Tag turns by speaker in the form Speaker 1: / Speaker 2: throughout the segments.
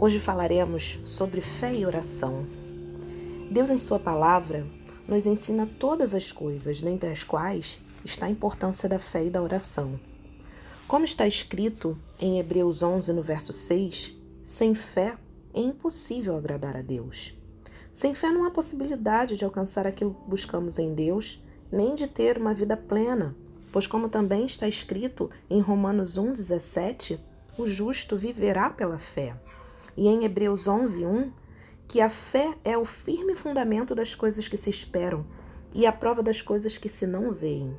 Speaker 1: Hoje falaremos sobre fé e oração. Deus, em Sua palavra, nos ensina todas as coisas, dentre as quais está a importância da fé e da oração. Como está escrito em Hebreus 11, no verso 6, sem fé é impossível agradar a Deus. Sem fé não há possibilidade de alcançar aquilo que buscamos em Deus, nem de ter uma vida plena, pois, como também está escrito em Romanos 1,17, o justo viverá pela fé. E em Hebreus 11:1 que a fé é o firme fundamento das coisas que se esperam e a prova das coisas que se não veem.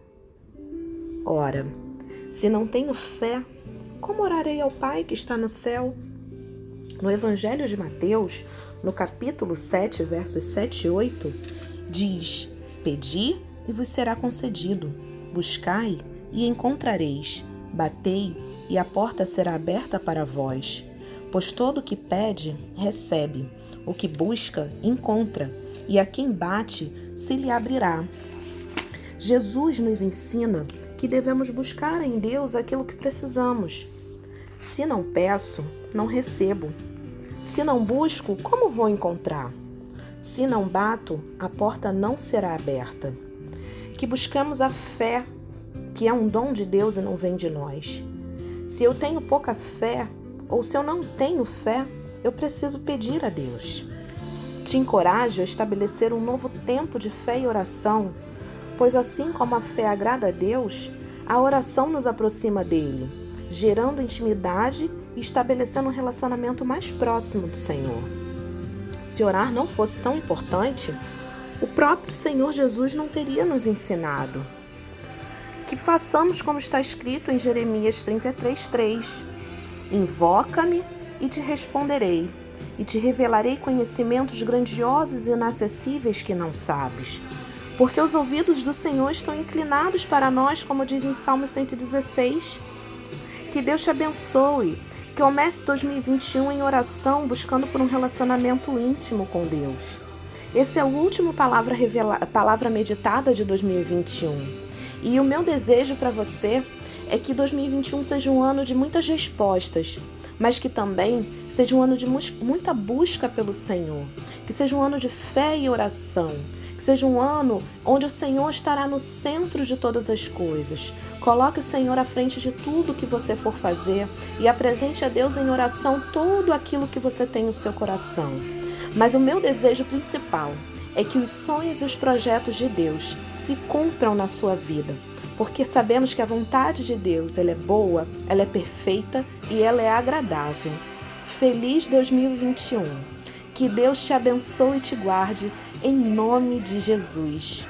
Speaker 1: Ora, se não tenho fé, como orarei ao Pai que está no céu? No Evangelho de Mateus, no capítulo 7, versos 7 e 8, diz: Pedi e vos será concedido, buscai e encontrareis, batei e a porta será aberta para vós. Pois todo o que pede, recebe, o que busca, encontra, e a quem bate, se lhe abrirá. Jesus nos ensina que devemos buscar em Deus aquilo que precisamos. Se não peço, não recebo. Se não busco, como vou encontrar? Se não bato, a porta não será aberta. Que buscamos a fé, que é um dom de Deus e não vem de nós. Se eu tenho pouca fé, ou se eu não tenho fé, eu preciso pedir a Deus. Te encorajo a estabelecer um novo tempo de fé e oração, pois assim como a fé agrada a Deus, a oração nos aproxima dele, gerando intimidade e estabelecendo um relacionamento mais próximo do Senhor. Se orar não fosse tão importante, o próprio Senhor Jesus não teria nos ensinado. Que façamos como está escrito em Jeremias 33:3. Invoca-me e te responderei, e te revelarei conhecimentos grandiosos e inacessíveis que não sabes. Porque os ouvidos do Senhor estão inclinados para nós, como diz em Salmo 116. Que Deus te abençoe, que comece 2021 em oração, buscando por um relacionamento íntimo com Deus. Esse é o último palavra, revela... palavra meditada de 2021. E o meu desejo para você é que 2021 seja um ano de muitas respostas, mas que também seja um ano de muita busca pelo Senhor, que seja um ano de fé e oração, que seja um ano onde o Senhor estará no centro de todas as coisas. Coloque o Senhor à frente de tudo que você for fazer e apresente a Deus em oração tudo aquilo que você tem no seu coração. Mas o meu desejo principal é que os sonhos e os projetos de Deus se cumpram na sua vida porque sabemos que a vontade de Deus ela é boa, ela é perfeita e ela é agradável. Feliz 2021. Que Deus te abençoe e te guarde em nome de Jesus.